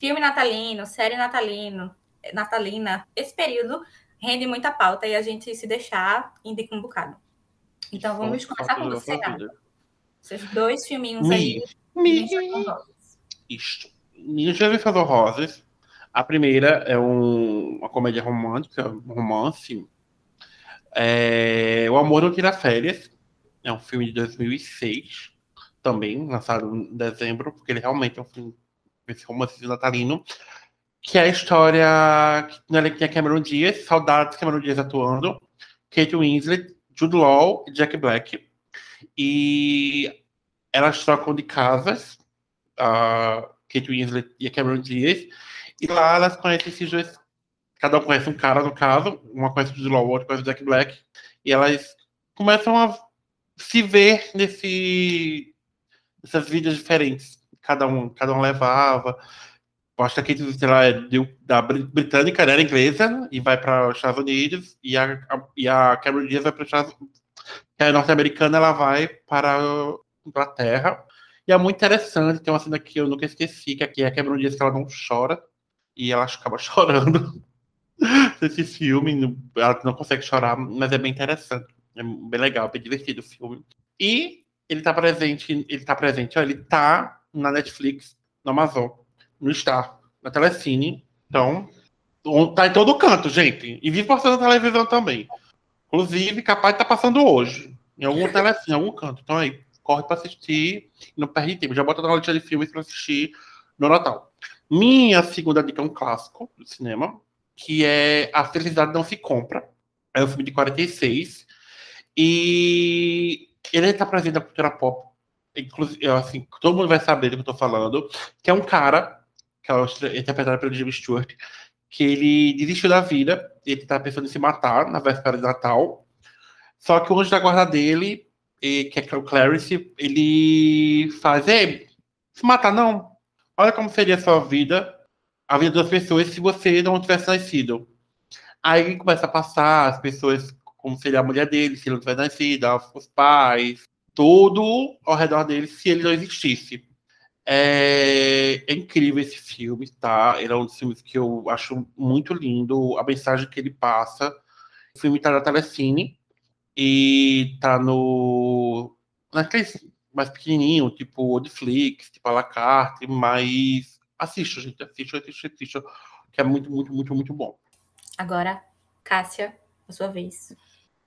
filme natalino, série natalino, natalina, esse período rende muita pauta e a gente se deixar indica um bocado. Então vamos começar com você. Esses dois filminhos aí. Me. menções honrosas. Isto. Minhas revistas honrosas. A primeira é um- uma comédia romântica, um romance. É, o Amor Não Tira Férias. É um filme de 2006, também, lançado em dezembro, porque ele realmente é um filme, esse romance natalino. Que é a história que nela tinha Cameron Diaz, saudades de Cameron Diaz atuando, Kate Winslet, Jude Law e Jack Black. E elas trocam de casas, a Kate Winslet e a Cameron Diaz, e lá elas conhecem esses dois. Cada um conhece um cara, no caso, uma conhece o Jude outra conhece o Jack Black, e elas começam a se ver nesse, nessas vidas diferentes. Cada um, cada um levava. Acho que a Kate Winslet ela é da Bri- britânica, né, era inglesa, e vai para os Estados Unidos, e a, a- e a Cameron Diaz vai para os Estados Unidos. Que é norte-americana, ela vai para a Inglaterra. E é muito interessante, tem uma cena que eu nunca esqueci, que aqui é a Cameron Diaz que ela não chora, e ela acaba chorando nesse filme. Ela não consegue chorar, mas é bem interessante. É bem legal, bem divertido o filme. E ele tá presente, ele tá presente, ó, ele tá na Netflix, no Amazon, no Star, na Telecine. Então, tá em todo canto, gente. E vive passando na televisão também. Inclusive, capaz de tá passando hoje. Em algum telecine, em algum canto. Então aí, corre pra assistir não perde tempo. Já bota na lista de filmes pra assistir no Natal. Minha segunda dica é um clássico do cinema, que é A Felicidade Não Se Compra. É um filme de 46. E ele está presente na cultura pop inclusive, assim, todo mundo vai saber do que eu tô falando, que é um cara, que é interpretado pelo Jimmy Stewart, que ele desistiu da vida, ele tá pensando em se matar na véspera de Natal, só que o anjo da guarda dele, que é o Clarice, ele faz, ei, se matar não, olha como seria a sua vida, a vida das pessoas se você não tivesse nascido. Aí começa a passar as pessoas, como seria a mulher dele, se ele não tivesse nascido, os pais, tudo ao redor dele se ele não existisse. É, é, incrível esse filme, tá? Ele é um dos filmes que eu acho muito lindo, a mensagem que ele passa. O filme tá na Telecine e tá no. naqueles mais pequenininho, tipo Netflix, tipo a la carte, mas assista, gente, assista, assista, assista, que é muito, muito, muito, muito bom. Agora, Cássia, a sua vez.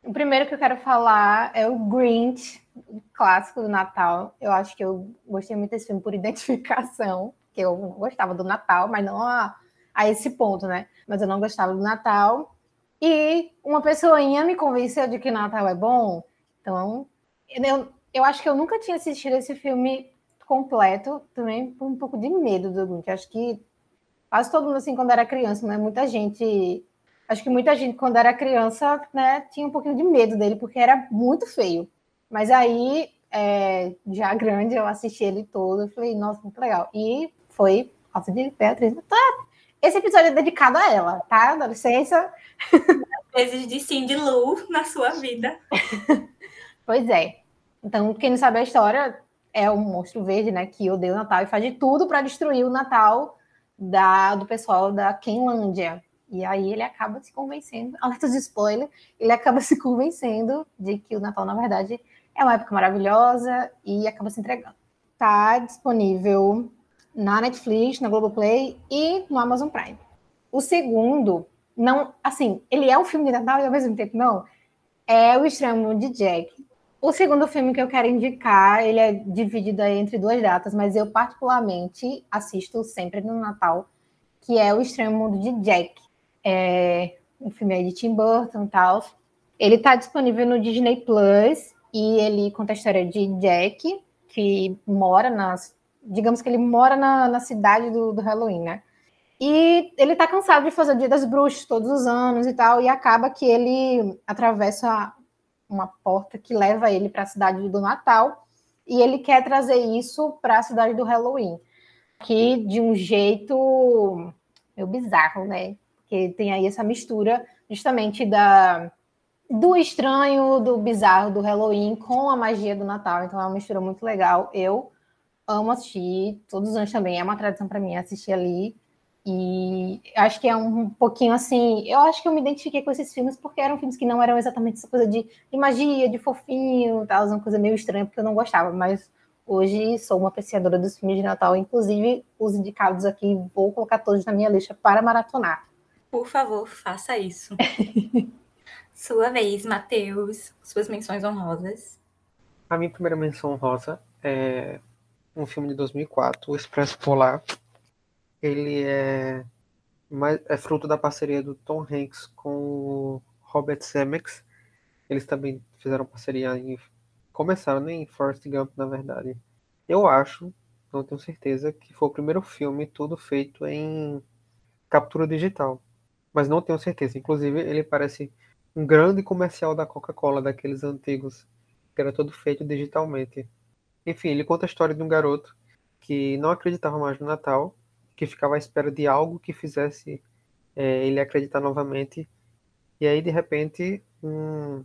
O primeiro que eu quero falar é o Grinch, o clássico do Natal. Eu acho que eu gostei muito desse filme por identificação, que eu gostava do Natal, mas não a, a esse ponto, né? Mas eu não gostava do Natal. E uma pessoinha me convenceu de que Natal é bom. Então, eu, eu acho que eu nunca tinha assistido esse filme completo, também por um pouco de medo do Grinch. Acho que quase todo mundo, assim, quando era criança, né? Muita gente Acho que muita gente, quando era criança, né, tinha um pouquinho de medo dele, porque era muito feio. Mas aí, é, já grande, eu assisti ele todo, e falei, nossa, muito legal. E foi, nossa, de Beatriz, tá, esse episódio é dedicado a ela, tá? Dá licença. Vezes de Cindy Lou na sua vida. pois é. Então, quem não sabe a história, é o monstro verde, né, que odeia o Natal e faz de tudo para destruir o Natal da, do pessoal da Kenlândia, e aí ele acaba se convencendo, alerta de spoiler, ele acaba se convencendo de que o Natal, na verdade, é uma época maravilhosa e acaba se entregando. Está disponível na Netflix, na Globoplay e no Amazon Prime. O segundo, não, assim, ele é um filme de Natal e ao mesmo tempo não, é O Extremo de Jack. O segundo filme que eu quero indicar, ele é dividido entre duas datas, mas eu particularmente assisto sempre no Natal, que é O Extremo Mundo de Jack é um filme de Tim Burton e tal. Ele está disponível no Disney Plus e ele conta a história de Jack, que mora nas. Digamos que ele mora na, na cidade do, do Halloween, né? E ele tá cansado de fazer o Dia das Bruxas todos os anos e tal, e acaba que ele atravessa uma porta que leva ele para a cidade do Natal, e ele quer trazer isso para a cidade do Halloween, que de um jeito meio bizarro, né? que tem aí essa mistura justamente da do estranho, do bizarro, do Halloween com a magia do Natal. Então é uma mistura muito legal. Eu amo assistir, todos os anos também é uma tradição para mim assistir ali. E acho que é um pouquinho assim. Eu acho que eu me identifiquei com esses filmes porque eram filmes que não eram exatamente essa coisa de, de magia, de fofinho, tal, uma coisa meio estranha, porque eu não gostava. Mas hoje sou uma apreciadora dos filmes de Natal. Inclusive, os indicados aqui, vou colocar todos na minha lista para maratonar. Por favor, faça isso. Sua vez, Matheus. Suas menções honrosas. A minha primeira menção honrosa é um filme de 2004, O Expresso Polar. Ele é, é fruto da parceria do Tom Hanks com o Robert Zemeckis. Eles também fizeram parceria em. Começaram em Forrest Gump, na verdade. Eu acho, não tenho certeza, que foi o primeiro filme todo feito em captura digital mas não tenho certeza. Inclusive, ele parece um grande comercial da Coca-Cola, daqueles antigos, que era todo feito digitalmente. Enfim, ele conta a história de um garoto que não acreditava mais no Natal, que ficava à espera de algo que fizesse é, ele acreditar novamente. E aí, de repente, um,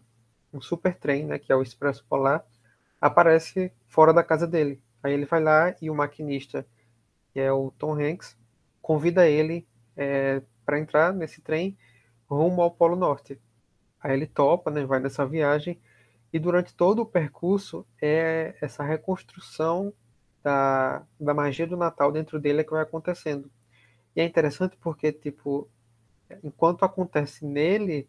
um super trem, né, que é o Expresso Polar, aparece fora da casa dele. Aí ele vai lá e o maquinista, que é o Tom Hanks, convida ele é, para entrar nesse trem rumo ao Polo Norte. Aí ele topa, né, vai nessa viagem e durante todo o percurso é essa reconstrução da, da magia do Natal dentro dele é que vai acontecendo. E é interessante porque, tipo, enquanto acontece nele,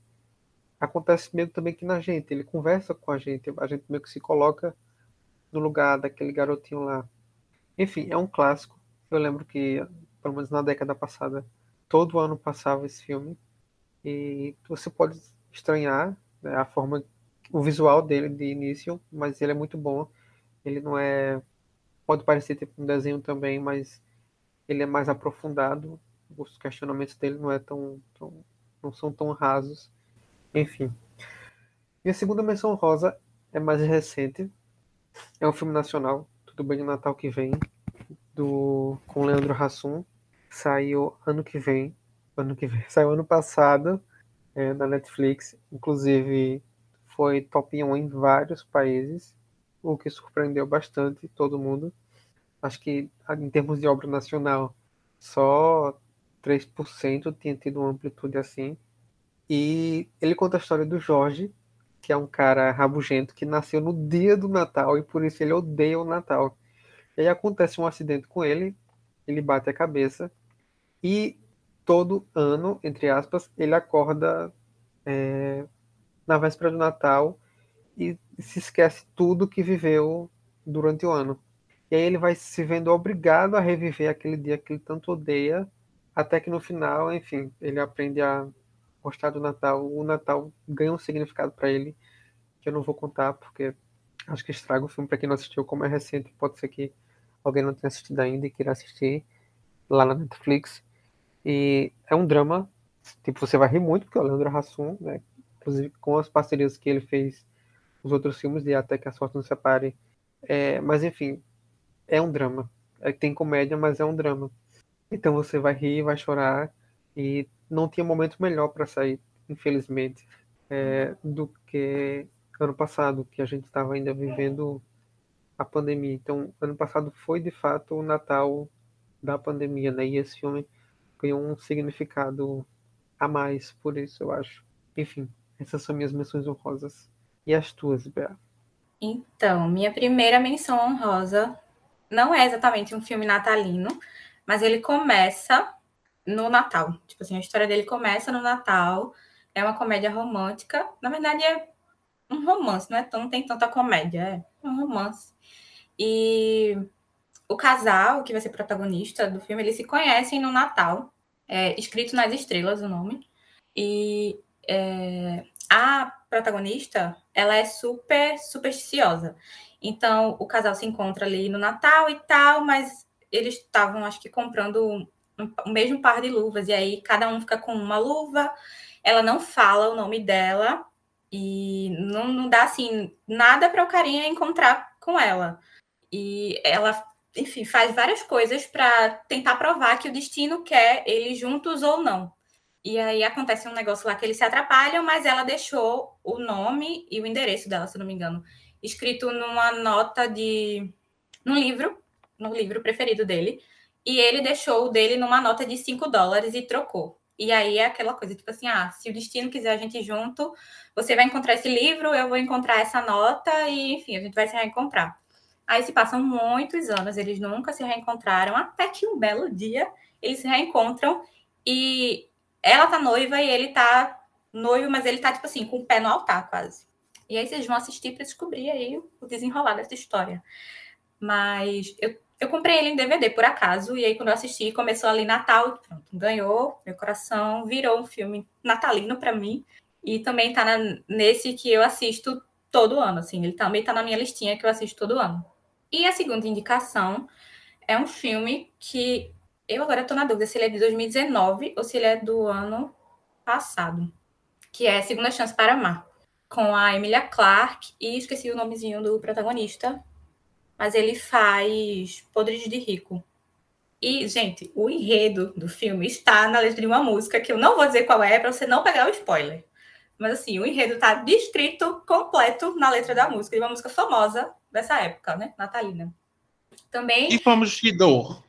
acontece meio também que na gente. Ele conversa com a gente, a gente meio que se coloca no lugar daquele garotinho lá. Enfim, é um clássico. Eu lembro que, pelo menos na década passada, todo ano passava esse filme e você pode estranhar né, a forma, o visual dele de início, mas ele é muito bom. Ele não é. Pode parecer tipo um desenho também, mas ele é mais aprofundado. Os questionamentos dele não é tão, tão não são tão rasos. Enfim. E a segunda menção rosa é mais recente. É um filme nacional, Tudo Bem de Natal que vem, do com Leandro Hassum. Saiu ano que vem. Ano que vem. Saiu ano passado é, na Netflix. Inclusive foi top 1 em vários países, o que surpreendeu bastante todo mundo. Acho que em termos de obra nacional, só 3% tinha tido uma amplitude assim. E ele conta a história do Jorge, que é um cara rabugento que nasceu no dia do Natal e por isso ele odeia o Natal. E aí acontece um acidente com ele, ele bate a cabeça e todo ano, entre aspas, ele acorda é, na véspera do Natal e se esquece tudo que viveu durante o ano. E aí ele vai se vendo obrigado a reviver aquele dia que ele tanto odeia, até que no final, enfim, ele aprende a gostar do Natal. O Natal ganha um significado para ele que eu não vou contar porque acho que estraga o filme para quem não assistiu, como é recente, pode ser que alguém não tenha assistido ainda e queira assistir lá na Netflix. E é um drama, tipo, você vai rir muito, porque o Leandro Hassum, né, inclusive com as parcerias que ele fez os outros filmes de Até que a Sorte nos Separe. É, mas enfim, é um drama. É, tem comédia, mas é um drama. Então você vai rir, vai chorar e não tinha momento melhor para sair, infelizmente, é, do que ano passado, que a gente estava ainda vivendo a pandemia. Então, ano passado foi de fato o Natal da pandemia, né? E esse filme ganhou um significado a mais por isso, eu acho. Enfim, essas são minhas menções honrosas. E as tuas, Bea? Então, minha primeira menção honrosa não é exatamente um filme natalino, mas ele começa no Natal. Tipo assim, a história dele começa no Natal. É uma comédia romântica. Na verdade, é um romance, não é tão, tem tanta comédia, é um romance. E o casal, que vai ser protagonista do filme, eles se conhecem no Natal. É, escrito nas estrelas o nome. E é, a protagonista, ela é super supersticiosa. Então, o casal se encontra ali no Natal e tal, mas eles estavam, acho que, comprando o mesmo par de luvas. E aí, cada um fica com uma luva. Ela não fala o nome dela e não, não dá, assim, nada para o carinha encontrar com ela. E ela, enfim, faz várias coisas para tentar provar que o destino quer eles juntos ou não. E aí acontece um negócio lá que eles se atrapalham, mas ela deixou o nome e o endereço dela, se não me engano, escrito numa nota de. no livro, no livro preferido dele. E ele deixou o dele numa nota de 5 dólares e trocou. E aí é aquela coisa, tipo assim, ah, se o destino quiser a gente junto, você vai encontrar esse livro, eu vou encontrar essa nota, e enfim, a gente vai se reencontrar. Aí se passam muitos anos, eles nunca se reencontraram, até que um belo dia eles se reencontram e ela tá noiva e ele tá noivo, mas ele tá, tipo assim, com o pé no altar, quase. E aí vocês vão assistir para descobrir aí o desenrolar dessa história. Mas eu, eu comprei ele em DVD, por acaso, e aí quando eu assisti, começou ali Natal, pronto, ganhou meu coração, virou um filme natalino para mim. E também tá na, nesse que eu assisto todo ano, assim. Ele também tá na minha listinha que eu assisto todo ano. E a segunda indicação é um filme que eu agora estou na dúvida se ele é de 2019 ou se ele é do ano passado, que é Segunda Chance para Amar, com a Emilia Clarke e esqueci o nomezinho do protagonista, mas ele faz Podres de Rico. E, gente, o enredo do filme está na letra de uma música que eu não vou dizer qual é para você não pegar o spoiler. Mas assim, o enredo está descrito completo na letra da música, de uma música famosa dessa época, né? Natalina. Também. E vamos de dor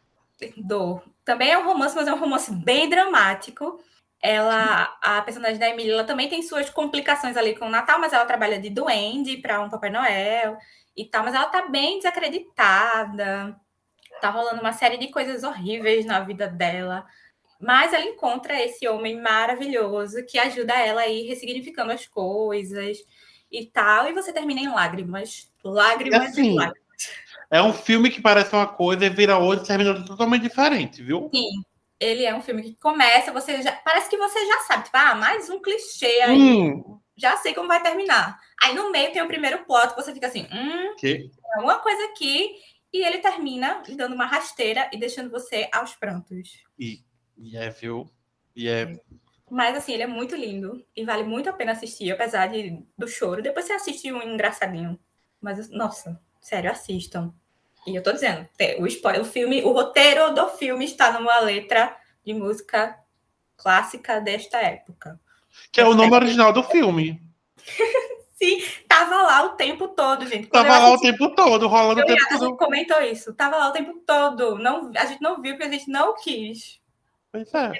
dor. Também é um romance, mas é um romance bem dramático. Ela, a personagem da Emília, ela também tem suas complicações ali com o Natal, mas ela trabalha de duende para um Papai Noel e tal, mas ela tá bem desacreditada. Tá rolando uma série de coisas horríveis na vida dela. Mas ela encontra esse homem maravilhoso que ajuda ela a ir ressignificando as coisas e tal. E você termina em lágrimas. Lágrimas assim, e lágrimas. É um filme que parece uma coisa e vira outra e termina totalmente diferente, viu? Sim. Ele é um filme que começa, você já. Parece que você já sabe, tipo, ah, mais um clichê aí. Hum. Já sei como vai terminar. Aí no meio tem o primeiro plot, você fica assim, hum, Que? tem alguma coisa aqui. E ele termina dando uma rasteira e deixando você aos prantos. E, e é, viu? E é. Mas assim, ele é muito lindo e vale muito a pena assistir, apesar de, do choro. Depois você assiste um engraçadinho. Mas, nossa, sério, assistam. E eu tô dizendo, o spoiler, o filme, o roteiro do filme está numa letra de música clássica desta época. Que é o nome original do filme. Sim, tava lá o tempo todo, gente. Quando Tava eu lá o assisti, tempo todo, rolando o tempo a gente todo. comentou isso. Tava lá o tempo todo. Não, a gente não viu porque a gente não quis. Pois é.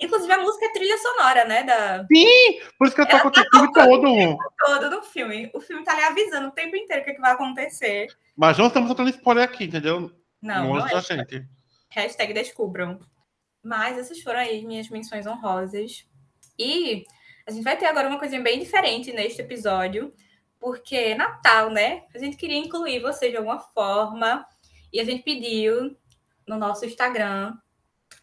Inclusive, a música é trilha sonora, né? Da, Por isso que eu tô com o filme todo. todo do filme. O filme tá ali avisando o tempo inteiro o que, que vai acontecer. Mas não estamos dando spoiler aqui, entendeu? Não, não é. gente. Hashtag descubram. Mas essas foram aí minhas menções honrosas. E a gente vai ter agora uma coisinha bem diferente neste episódio, porque é Natal, né? A gente queria incluir você de alguma forma. E a gente pediu no nosso Instagram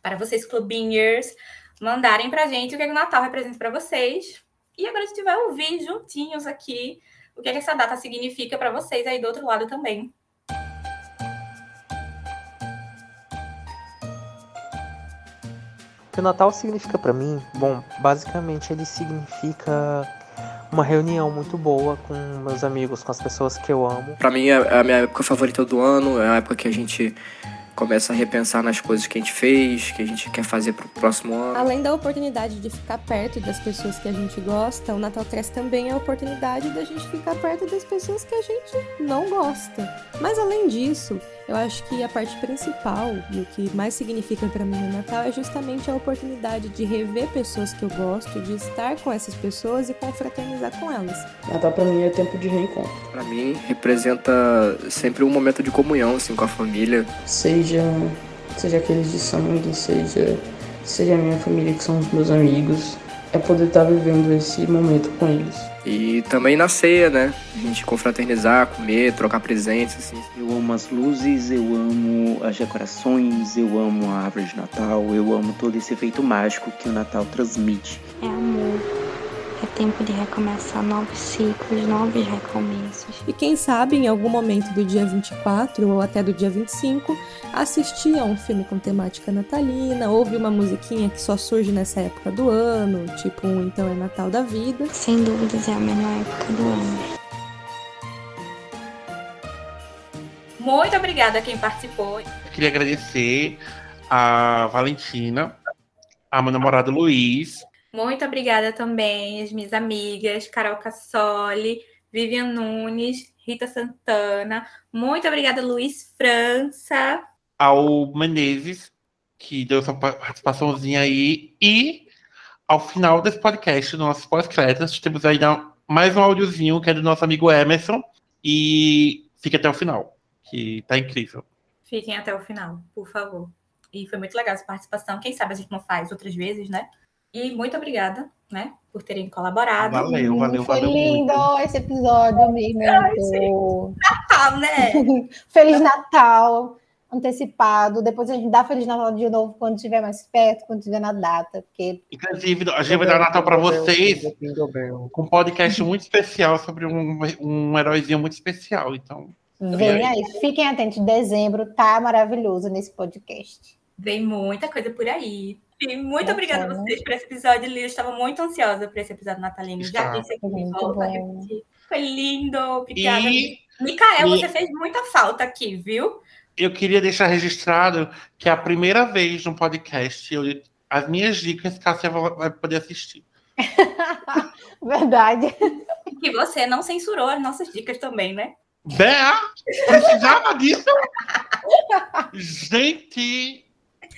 para vocês, clubinhers, mandarem pra gente o que, é que o Natal representa para vocês. E agora a gente vai ouvir juntinhos aqui o que, é que essa data significa para vocês aí do outro lado também. O que o Natal significa pra mim? Bom, basicamente ele significa uma reunião muito boa com meus amigos, com as pessoas que eu amo. Pra mim é a minha época favorita do ano, é a época que a gente começa a repensar nas coisas que a gente fez, que a gente quer fazer pro próximo ano. Além da oportunidade de ficar perto das pessoas que a gente gosta, o Natal traz também a oportunidade da gente ficar perto das pessoas que a gente não gosta. Mas além disso, eu acho que a parte principal e o que mais significa pra mim no Natal é justamente a oportunidade de rever pessoas que eu gosto, de estar com essas pessoas e confraternizar com elas. Natal pra mim é tempo de reencontro. Pra mim representa sempre um momento de comunhão assim com a família. Seja, seja aqueles de sangue, seja, seja a minha família que são os meus amigos. É poder estar vivendo esse momento com eles. E também na ceia, né? A gente confraternizar, comer, trocar presentes assim. Eu amo as luzes, eu amo as decorações, eu amo a árvore de Natal, eu amo todo esse efeito mágico que o Natal transmite. É amor. É tempo de recomeçar novos ciclos, novos recomeços. E quem sabe em algum momento do dia 24 ou até do dia 25, assistir a um filme com temática natalina, ouvir uma musiquinha que só surge nessa época do ano, tipo um Então é Natal da Vida. Sem dúvidas é a melhor época do ano. Muito obrigada a quem participou. Queria agradecer a Valentina, a meu namorado Luiz, Muito obrigada também às minhas amigas, Carol Cassoli, Vivian Nunes, Rita Santana. Muito obrigada, Luiz França. ao Menezes, que deu sua participaçãozinha aí, e ao final desse podcast, no nosso pós-créditos, temos ainda mais um áudiozinho que é do nosso amigo Emerson, e fique até o final, que tá incrível. Fiquem até o final, por favor. E foi muito legal essa participação. Quem sabe a gente não faz outras vezes, né? E muito obrigada, né, por terem colaborado. Valeu, valeu, Foi valeu lindo muito. esse episódio, amigo. Natal, né? Feliz Natal antecipado. Depois a gente dá Feliz Natal de novo quando estiver mais perto, quando estiver na data, porque Inclusive, a gente vai dar Natal para vocês com um podcast muito especial sobre um, um heróizinho muito especial, então... vem aí. Fiquem atentos, dezembro tá maravilhoso nesse podcast. Vem muita coisa por aí. E muito Bacana. obrigada a vocês por esse episódio, Liu. Eu estava muito ansiosa por esse episódio natalino. Já Está. disse aqui, volto a repetir. Foi lindo. Obrigada. E Micael, e- você fez muita falta aqui, viu? eu queria deixar registrado que é a primeira vez no podcast eu, as minhas dicas Cássia vai vai poder assistir. Verdade. E que você não censurou as nossas dicas também, né? Bea, precisava disso? Gente,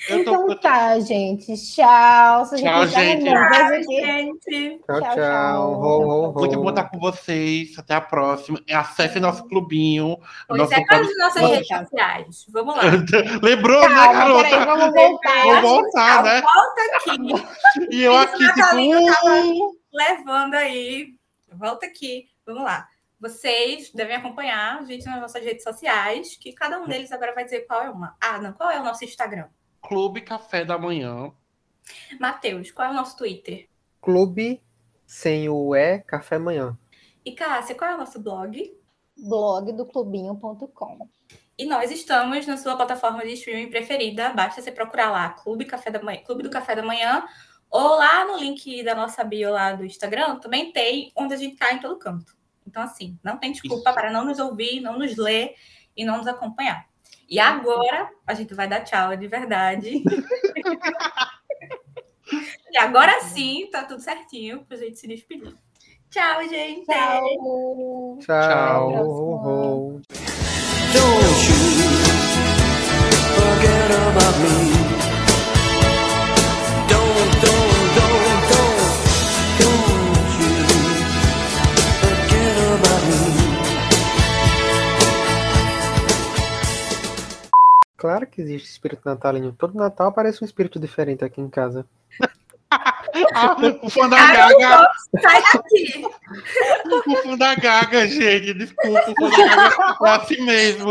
eu Então tô- tá, gente. Tchau. Tchau, já gente. aqui. gente. Tchau, Tchau, tchau. tchau. Ho, ho, ho. muito bom estar com vocês. Até a próxima. Acesse nosso clubinho. Pois nosso é, as nossas Vamos. redes sociais? Vamos lá. Lembrou, né, garota? peraí, vamos voltar. Vou voltar, né? Volta aqui. E eu aqui, tipo. Levando aí. Volta aqui. Vamos lá. Vocês devem acompanhar a gente nas nossas redes sociais, que cada um deles agora vai dizer qual é uma. Ah, não, qual é o nosso Instagram? Clube Café da Manhã. Matheus, qual é o nosso Twitter? Clube sem o E, café amanhã. E Cássia, qual é o nosso blog? Blog do clubinho.com. E nós estamos na sua plataforma de streaming preferida. Basta você procurar lá Clube, Café da Manhã, Clube do Café da Manhã. Ou lá no link da nossa bio lá do Instagram, também tem onde a gente está em todo canto. Então, assim, não tem desculpa para não nos ouvir, não nos ler e não nos acompanhar. E agora a gente vai dar tchau de verdade. e agora sim, tá tudo certinho pra gente se despedir. Tchau, gente. Tchau. Tchau. Don't you forget about me. Claro que existe espírito natalino. Todo Natal aparece um espírito diferente aqui em casa. O fã da Gaga. sai daqui. O fã da Gaga, gente. Desculpa, o fã da Gaga é assim mesmo.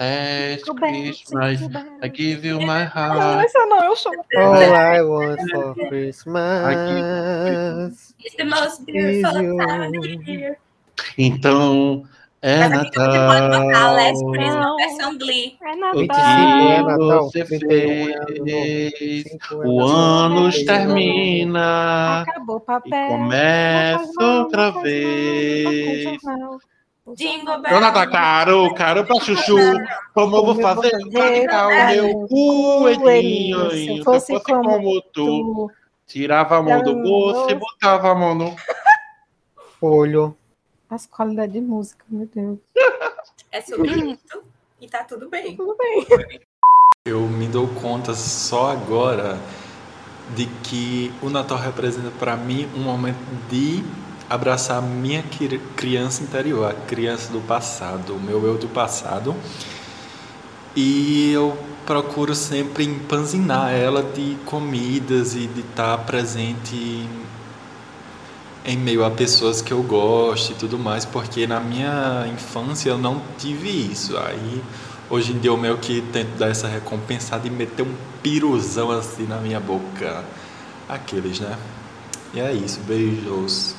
Last Christmas, I give you my Não, heart. essa não, eu sou. All I want for Christmas It's the most beautiful time of the year. Então, é Mas aqui você pode botar Natal. Last Christmas versão Glee. É O Natal. é Natal, que você 31 é fez, 25 é o Natal. ano termina Acabou o papel. começa outra vez. Natal caro, caro pra chuchu. Como eu vou fazer pra ficar o meu coelhinho? Se fosse como tu, tirava a mão do bolso e botava a mão no. Olho. As qualidades de música, meu Deus. É sobre isso e tá tudo bem. Tudo bem. Eu me dou conta só agora de que o Natal representa para mim um momento de abraçar a minha cri- criança interior, a criança do passado, o meu eu do passado. E eu procuro sempre empanzinar ela de comidas e de estar presente em meio a pessoas que eu gosto e tudo mais, porque na minha infância eu não tive isso. Aí hoje em dia eu meio que tento dar essa recompensada e meter um piruzão assim na minha boca. Aqueles, né? E é isso, beijos.